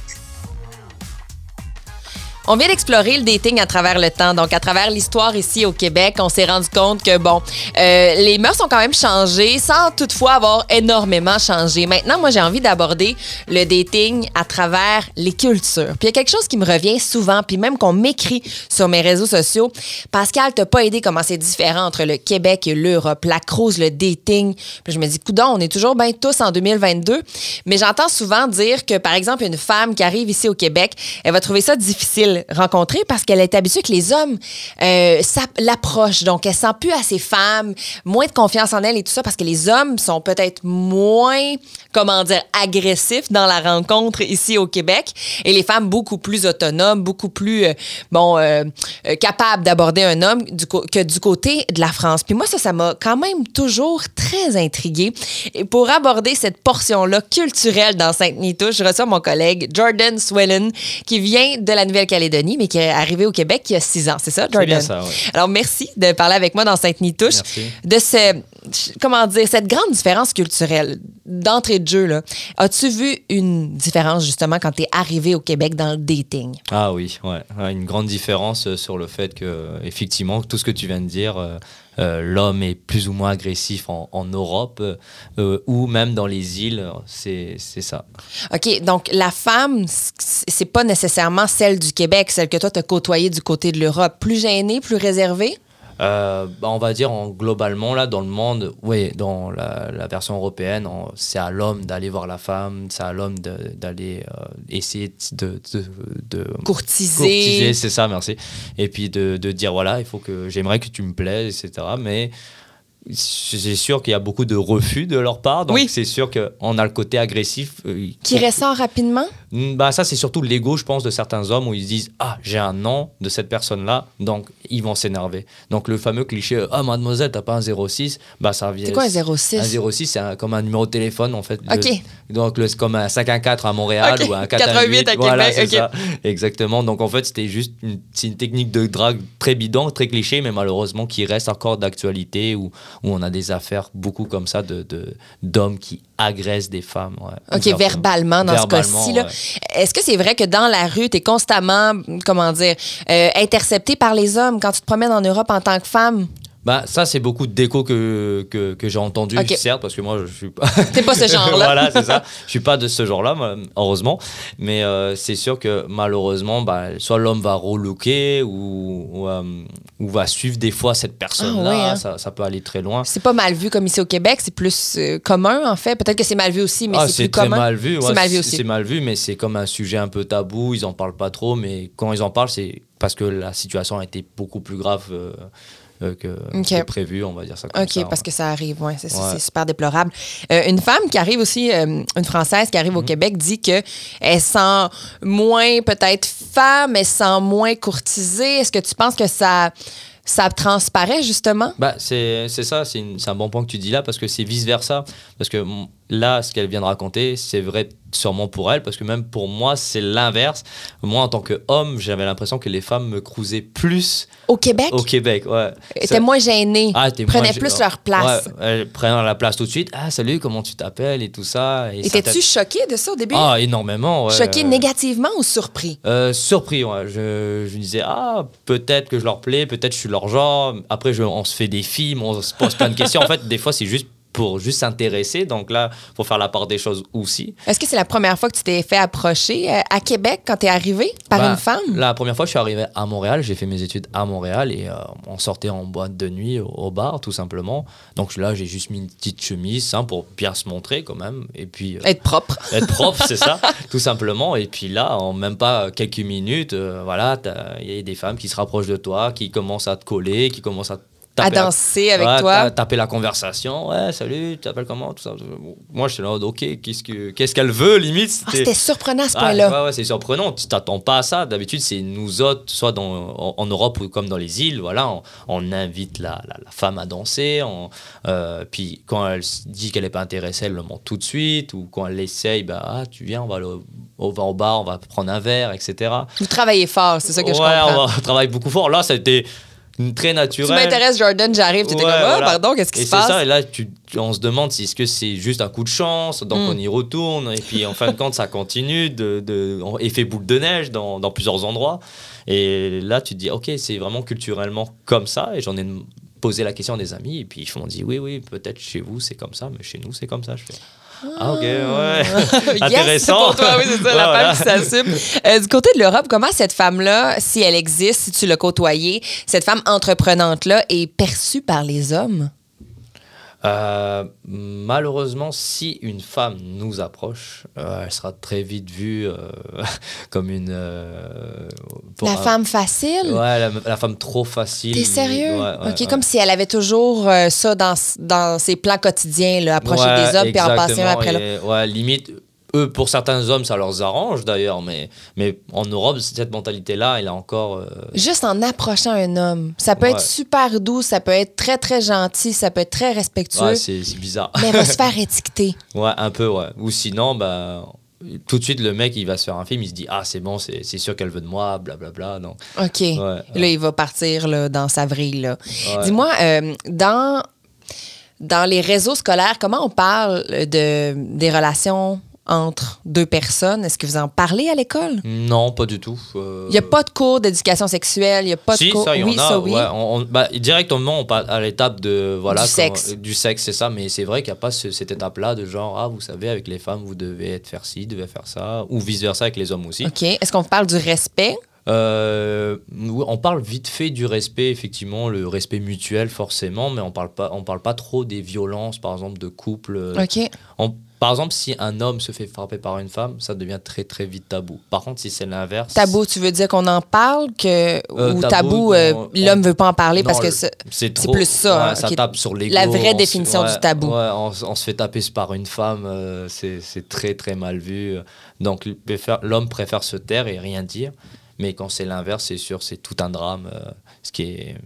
On vient d'explorer le dating à travers le temps. Donc, à travers l'histoire ici au Québec, on s'est rendu compte que, bon, euh, les mœurs ont quand même changé sans toutefois avoir énormément changé. Maintenant, moi, j'ai envie d'aborder le dating à travers les cultures. Puis il y a quelque chose qui me revient souvent, puis même qu'on m'écrit sur mes réseaux sociaux. Pascal, t'as pas aidé comment c'est différent entre le Québec et l'Europe, la cruise, le dating. Puis je me dis, coudon, on est toujours bien tous en 2022. Mais j'entends souvent dire que, par exemple, une femme qui arrive ici au Québec, elle va trouver ça difficile rencontrer parce qu'elle est habituée que les hommes euh, l'approchent. Donc, elle sent plus à ses femmes, moins de confiance en elle et tout ça parce que les hommes sont peut-être moins, comment dire, agressifs dans la rencontre ici au Québec et les femmes beaucoup plus autonomes, beaucoup plus, euh, bon, euh, capables d'aborder un homme que du côté de la France. Puis moi, ça, ça m'a quand même toujours très intriguée. Et pour aborder cette portion-là culturelle dans Sainte-Nitouche, je reçois mon collègue Jordan Swellen qui vient de la Nouvelle-Calédonie Mais qui est arrivé au Québec il y a six ans. C'est ça, Jordan? Bien ça. Alors, merci de parler avec moi dans Sainte-Nitouche. De ce, comment dire, cette grande différence culturelle d'entrée de jeu. Là. As-tu vu une différence, justement, quand tu es arrivé au Québec dans le dating? Ah oui, ouais. Une grande différence euh, sur le fait que, effectivement, tout ce que tu viens de dire, euh, l'homme est plus ou moins agressif en, Europe euh, ou même dans les îles, c'est ça. OK, donc la femme, c'est pas nécessairement celle du Québec, celle que toi tu as côtoyée du côté de l'Europe. Plus gênée, plus réservée? Euh, bah, on va dire en, globalement là dans le monde, oui, dans la, version européenne, c'est à l'homme d'aller voir la femme, c'est à l'homme d'aller euh, essayer de, de, courtiser. c'est ça, merci. Et puis de, dire voilà, il faut que j'aimerais que tu me plaises, etc. Mais c'est sûr qu'il y a beaucoup de refus de leur part. Donc Oui. c'est sûr qu'on a le côté agressif. euh, Qui pour- ressort rapidement? Mm, Bah, ça, c'est surtout l'ego, je pense, de certains hommes où ils se disent Ah, j'ai un nom de cette personne-là, donc ils vont s'énerver. Donc le fameux cliché Ah, mademoiselle, t'as pas un 06 Bah, ça vient. C'est quoi un 06? Un 06, c'est comme un numéro de téléphone, en fait. Le- OK. donc, le- c'est comme un 514 à Montréal ou un 88 418 à Voilà, Québec, ça. Exactement. Donc, en fait, c'était juste une, c'est une technique de drague très bidon, très cliché, mais malheureusement qui reste encore d'actualité où, où on a des affaires beaucoup comme ça de, de- d'hommes qui agressent des femmes. ouais. OK, verbalement dans Verbalement, ce cas-ci. ouais. Est-ce que c'est vrai que dans la rue, tu es constamment, comment dire, euh, intercepté par les hommes quand tu te promènes en Europe en tant que femme? Bah, ça, c'est beaucoup d'échos que, que, que j'ai entendu, Ok. certes, parce que moi, je suis pas. T'es pas ce genre-là. voilà, c'est ça. Je suis pas de ce genre-là, heureusement. Mais euh, c'est sûr que malheureusement, bah, soit l'homme va relooker ou, ou, euh, ou va suivre des fois cette personne-là. Ah hein. ça, ça peut aller très loin. C'est pas mal vu comme ici au Québec, c'est plus euh, commun en fait. Peut-être que c'est mal vu aussi, mais Ah, c'est c'est plus très commun. mal vu. ouais, C'est mal vu aussi. C'est mal vu, mais c'est comme un sujet un peu tabou. Ils en parlent pas trop, mais quand ils en parlent, c'est parce que la situation a été beaucoup plus grave euh, que, prévu, on va dire ça comme OK, ça. parce que ça arrive, ouais, c'est Ouais. super déplorable. Euh, une femme qui arrive aussi, euh, une Française qui Mhm. arrive au Québec, dit que elle sent moins peut-être femme, elle sent moins courtisée. Est-ce que tu penses que ça, ça transparaît justement? Bah, c'est ça, c'est un bon point que tu dis là, parce que c'est vice-versa. Parce que là, ce qu'elle vient de raconter, c'est vrai sûrement pour elle, parce que même pour moi, c'est l'inverse. Moi, en tant qu'homme, j'avais l'impression que les femmes me cruisaient plus Au Québec, au Québec. Ouais. étaient Ça- moins gênées, Ah, prenaient plus leur place. Ouais, elles prennent la place tout de suite. Ah, salut, comment tu t'appelles et tout ça. Et Étais-tu choqué de ça au début? Ah, énormément. ouais. choqué négativement ou surpris? Euh, surpris, ouais. Je, je me disais, ah, peut-être que je leur plais, peut-être je suis leur genre. Après, je- on se fait des films, on se pose plein de questions. En fait, des fois, c'est juste pour juste s'intéresser. Donc là, faut faire la part des choses aussi. Est-ce que c'est la première fois que tu t'es fait approcher euh, à Québec quand tu es arrivé par Bah, une femme? La première fois, je suis arrivé à Montréal. J'ai fait mes études à Montréal et euh, on sortait en boîte de nuit au, au bar, tout simplement. Donc là, j'ai juste mis une petite chemise hein, pour bien se montrer quand même. Et puis. euh, Être propre. être propre, c'est ça, tout simplement. Et puis là, en même pas quelques minutes, euh, voilà, il y a des femmes qui se rapprochent de toi, qui commencent à te coller, qui commencent à À la- danser avec Ouais, toi. ta- taper la conversation. Ouais, salut, tu t'appelles comment tout ça. Moi, je suis là, ok, qu'est-ce que qu'est-ce qu'elle veut, limite? Ah, c'était surprenant à ce Ah, point-là. ouais, ouais, c'est surprenant. Tu t'attends pas à ça. D'habitude, c'est nous autres, soit dans, en, en Europe ou comme dans les îles, voilà, on, on invite la, la- la femme à danser. on- euh, puis quand elle dit qu'elle n'est pas intéressée, elle le montre tout de suite. Ou quand elle l'essaye, bah, ah, tu viens, on va, au, on va au bar, on va prendre un verre, etc. Vous travaillez fort, c'est ça que je ouais, comprends. on, va- on travaille beaucoup fort. Là, ça très Tu naturel. m'intéresses, Jordan, j'arrive, tu étais Ouais, comme, ah, voilà. pardon, qu'est-ce qui et se c'est passe? ça, et là, tu, tu- on se demande si est-ce que c'est juste un coup de chance, donc Mm. on y retourne, et puis en fin de compte, ça continue, de, de, on- effet boule de neige dans, dans plusieurs endroits. Et là, tu te dis, ok, c'est vraiment culturellement comme ça, et j'en ai posé la question à des amis, et puis ils m'ont dit, oui, oui, peut-être chez vous c'est comme ça, mais chez nous c'est comme ça. Je fais, ah, ok, ouais. Yes, Intéressant. pour toi, oui, c'est ça, la femme qui s'assume. Euh, du côté de l'Europe, comment cette femme-là, si elle existe, si tu l'as côtoyée, cette femme entreprenante-là est perçue par les hommes? Euh, malheureusement, si une femme nous approche, euh, elle sera très vite vue euh, comme une. pour la un- femme facile? Ouais, la, la femme trop facile. T'es sérieux? Ouais, ouais, OK, ouais. comme si elle avait toujours ça dans, dans ses plans quotidiens, là, approcher des hommes puis en passer un après l'autre. Ouais, limite, eux, pour certains hommes, ça leur arrange d'ailleurs, mais, mais en Europe, cette mentalité-là, elle est encore. euh, Juste en approchant un homme. Ça peut Ouais. être super doux, ça peut être très, très gentil, ça peut être très respectueux, ouais, c'est bizarre. mais elle va se faire étiqueter. Ouais, un peu, ouais. Ou sinon, bah. Tout de suite, le mec, il va se faire un film, il se dit Ah, c'est bon, c'est sûr qu'elle veut de moi, blablabla. Donc, OK. ouais, Là, il va partir là, dans sa vrille. Ouais. Dis-moi, euh, dans, dans les réseaux scolaires, comment on parle de, des relations entre deux personnes? Est-ce que vous en parlez à l'école? Non, pas du tout. euh, Il n'y a pas de cours d'éducation sexuelle, il n'y a pas si, de cours. ça, il y oui, en a. ça, oui. ouais, on- on- bah, directement, on passe à l'étape de. Voilà, Du sexe. euh, du sexe, c'est ça. Mais c'est vrai qu'il n'y a pas ce- cette étape-là de genre, ah, vous savez, avec les femmes, vous devez être faire ci, devez faire ça. Ou vice-versa avec les hommes aussi. OK. Est-ce qu'on parle du respect? Euh, on parle vite fait du respect, effectivement, le respect mutuel forcément, mais on parle pas, on parle pas trop des violences, par exemple, de couple. OK. On- par exemple, si un homme se fait frapper par une femme, ça devient très très vite tabou. Par contre, si c'est l'inverse, Tabou, tu veux dire qu'on en parle que, Euh, ou tabou, euh, l'homme on- veut pas en parler Non, parce que c'est- plus ça, ouais, hein, ça tape sur l'ego. la vraie définition ouais, du tabou. ouais, on, se fait taper par une femme, euh, c'est très très mal vu. Donc l'homme préfère se taire et rien dire. Mais quand c'est l'inverse, c'est sûr, c'est tout un drame. euh, ce qui est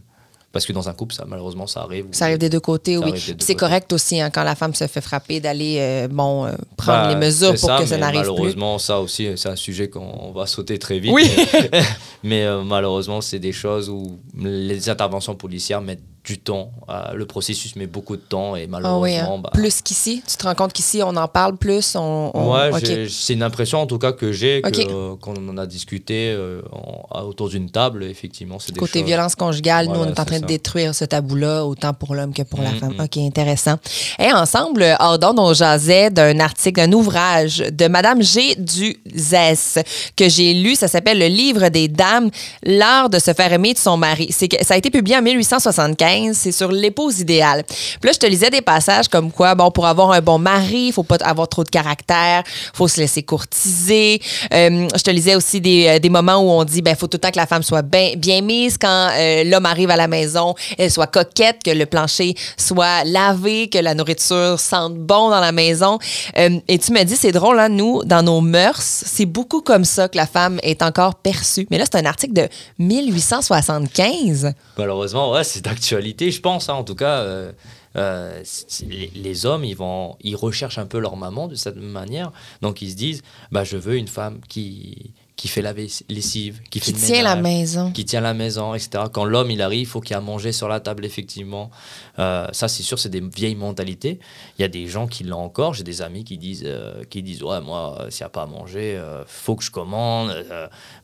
parce que dans un couple, ça malheureusement, ça arrive. ça arrive des deux côtés, oui. C'est correct aussi hein, quand la femme se fait frapper d'aller euh, bon euh, prendre Bah, les mesures pour que ça n'arrive plus. Malheureusement, ça aussi, c'est un sujet qu'on va sauter très vite. Oui. Mais, mais, euh, malheureusement, c'est des choses où les interventions policières mettent du temps. euh, le processus met beaucoup de temps et Ah malheureusement, oui, hein. bah, Plus qu'ici, tu te rends compte qu'ici on en parle plus, on, Ouais, c'est une impression en tout cas que j'ai que, Ok. qu'on en a discuté euh, en- autour d'une table. Effectivement, c'est Côté choses- violence conjugale, nous, on est en train de détruire ce tabou-là, autant pour l'homme que pour la Mm, femme. mm. OK, intéressant. Et ensemble, Ardon, on jasait d'un article, d'un ouvrage de Madame G. Duzès que j'ai lu. Ça s'appelle Le livre des dames, l'art de se faire aimer de son mari. Ça a été publié en 1875. C'est sur l'épouse idéale. Puis là, je te lisais des passages comme quoi, bon, pour avoir un bon mari, il faut pas avoir trop de caractère, faut se laisser courtiser. Euh, je te lisais aussi des, euh, des moments où on dit, ben, faut tout le temps que la femme soit bien, mise quand euh, l'homme arrive à la maison, elle soit coquette, que le plancher soit lavé, que la nourriture sente bon dans la maison. Et tu me dis, c'est drôle, hein, nous, dans nos mœurs, c'est beaucoup comme ça que la femme est encore perçue. Mais là, c'est un article de 1875. Malheureusement, ouais, c'est d'actualité, je pense. hein, en tout cas, euh, euh, les, les hommes, ils vont, ils recherchent un peu leur maman de cette manière. Donc ils se disent, bah, je veux une femme qui qui fait la lessive, qui, Qui fait le tient la maison. qui tient la maison, etc. Quand l'homme il arrive, il faut qu'il y ait à manger sur la table, effectivement. Euh, ça, c'est sûr, c'est des vieilles mentalités. Il y a des gens qui l'ont encore. J'ai des amis qui disent, euh, qui disent, ouais, moi, s'il n'y a pas à manger, euh, faut que je commande.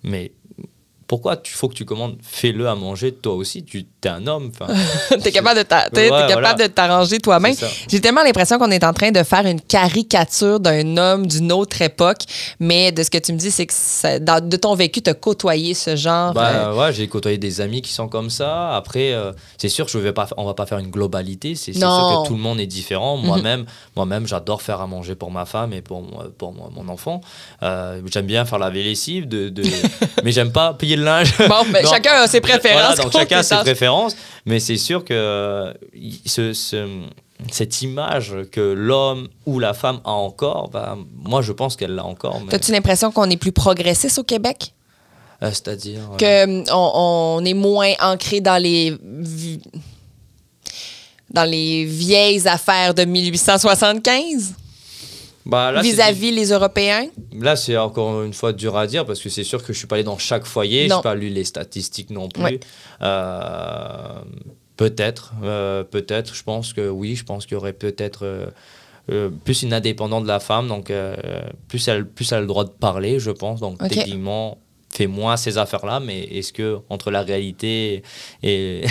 mais pourquoi tu faut que tu commandes Fais-le à manger toi aussi? Tu es un homme. enfin. t'es capable de Ouais, voilà. t'arranger toi-même. J'ai tellement l'impression qu'on est en train de faire une caricature d'un homme d'une autre époque, mais de ce que tu me dis, c'est que ça- dans- de ton vécu, tu as côtoyé ce genre. euh, Bah ouais, j'ai côtoyé des amis qui sont comme ça. Après, euh, c'est sûr que je vais pas, on va pas faire une globalité. C'est. Mhm. sûr que tout le monde est différent. Moi-même, moi-même, j'adore faire à manger pour ma femme et pour mon enfant. Euh, j'aime bien faire la lessive, de, de... mais j'aime pas plier le linge. Bon, ben, Non. chacun a ses préférences. Voilà, donc contre chacun a ses préférences. Mais c'est sûr que euh, ce- ce- cette image que l'homme ou la femme a encore, bah, moi je pense qu'elle l'a encore. mais- T'as-tu l'impression qu'on est plus progressiste au Québec? euh, C'est-à-dire. euh, hum, on, est moins ancré dans les dans les vieilles affaires de 1875 bah, vis-à-vis les Européens? Là, c'est encore une fois dur à dire parce que c'est sûr que je suis pas allé dans chaque foyer, je n'ai pas lu les statistiques non plus. Ouais. Euh, peut-être, euh, peut-être. Je pense que oui, je pense qu'il y aurait peut-être euh, plus une indépendante de la femme, donc plus elle, plus elle a le droit de parler, je pense. Donc Ok. techniquement, fait moins ces affaires-là, mais est-ce que entre la réalité et,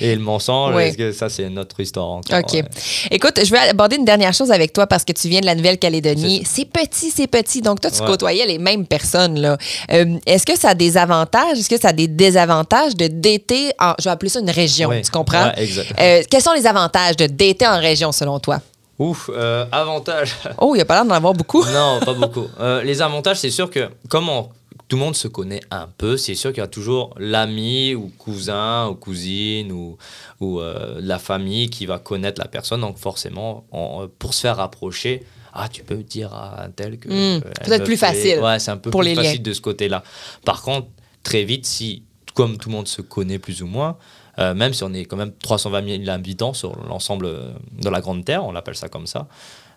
et le mensonge, Oui. est-ce que ça c'est notre histoire encore OK. ouais. Écoute, je vais aborder une dernière chose avec toi parce que tu viens de la Nouvelle-Calédonie. C'est petit, c'est petit. Donc, toi, tu Ouais. côtoyais les mêmes personnes. là. Euh, Est-ce que ça a des avantages? Est-ce que ça a des désavantages de dater en. Je vais appeler ça une région, tu comprends? Ouais. Euh, quels sont les avantages de dater en région, selon toi? Ouf, euh, avantage. Oh, il n'y a pas l'air d'en avoir beaucoup. Non, pas beaucoup. Les avantages, c'est sûr que comme on- tout le monde se connaît un peu, c'est sûr qu'il y a toujours l'ami ou cousin ou cousine ou, ou euh, la famille qui va connaître la personne. Donc forcément, on- pour se faire rapprocher, ah, tu peux dire à un tel que... Euh, elle peut-être plus fait- facile Ouais, c'est un peu pour plus les facile liens. de ce côté-là. Par contre, très vite, si, comme tout le monde se connaît plus ou moins, euh, même si on est quand même 320 000 habitants sur l'ensemble euh, de la Grande Terre, on appelle ça comme ça,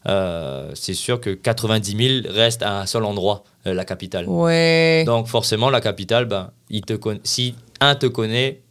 euh, c'est sûr que 90 000 restent à un seul endroit, euh, la capitale. Ouais. Donc forcément, la capitale, ben, il te conna- si un te connaît,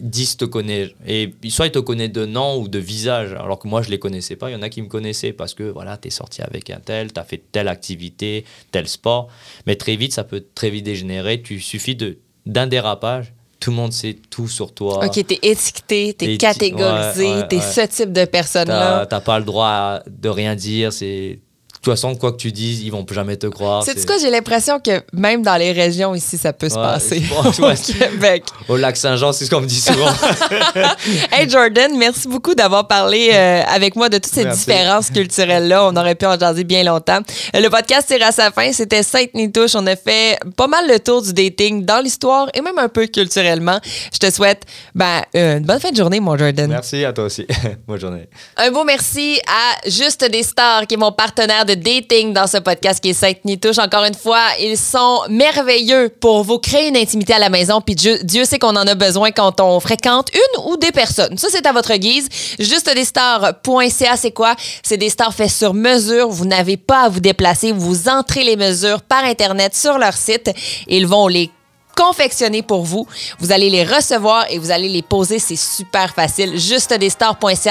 10 te connaissent. Et soit il te connaît de nom ou de visage, alors que moi, je ne les connaissais pas. Il y en a qui me connaissaient parce que voilà, tu es sorti avec un tel, tu as fait telle activité, tel sport. Mais très vite, ça peut très vite dégénérer. Tu suffit de- d'un dérapage, tout le monde sait tout sur toi. OK, t'es étiqueté, t'es catégorisé, ouais, ouais, t'es ouais. ce type de personne-là. T'as t'as pas le droit de rien dire. C'est toute façon, quoi que tu dises, ils vont jamais te croire. C'est quoi, j'ai l'impression que même dans les régions ici, ça peut se Ouais, passer. je pense, ouais. Au Québec. Au lac Saint-Jean, c'est ce qu'on me dit souvent. Hey Jordan, merci beaucoup d'avoir parlé euh, avec moi de toutes ces Merci. différences culturelles-là. On aurait pu en jaser bien longtemps. Euh, Le podcast tire à sa fin. C'était Sainte-Nitouche. On a fait pas mal le tour du dating dans l'histoire et même un peu culturellement. Je te souhaite ben, une bonne fin de journée, mon Jordan. Merci à toi aussi. Bonne journée. Un beau merci à Juste des Stars, qui est mon partenaire de dating dans ce podcast qui est Sainte-Nitouche. Encore une fois, ils sont merveilleux pour vous créer une intimité à la maison. Puis Dieu, Dieu sait qu'on en a besoin quand on fréquente une ou des personnes. Ça, c'est à votre guise. Juste des stars.ca, c'est quoi? C'est des stars faits sur mesure. Vous n'avez pas à vous déplacer. Vous entrez les mesures par Internet sur leur site. Ils vont les confectionnés pour vous. Vous allez les recevoir et vous allez les poser. C'est super facile. Juste des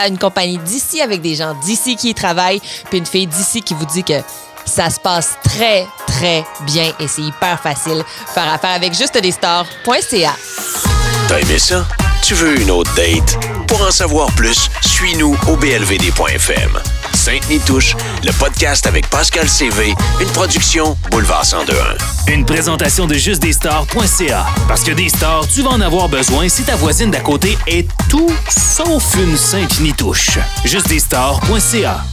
une compagnie d'ici avec des gens d'ici qui y travaillent, puis une fille d'ici qui vous dit que ça se passe très, très bien et c'est hyper facile. Faire affaire avec juste des. T'as aimé ça? Tu veux une autre date? Pour en savoir plus, suis-nous au blvd.fm. Sainte-Nitouche, le podcast avec Pascal CV, une production Boulevard 1021. Une présentation de justdesstars.ca. Parce que des stars, tu vas en avoir besoin si ta voisine d'à côté est tout sauf une sainte nitouche. Justdesstars.ca.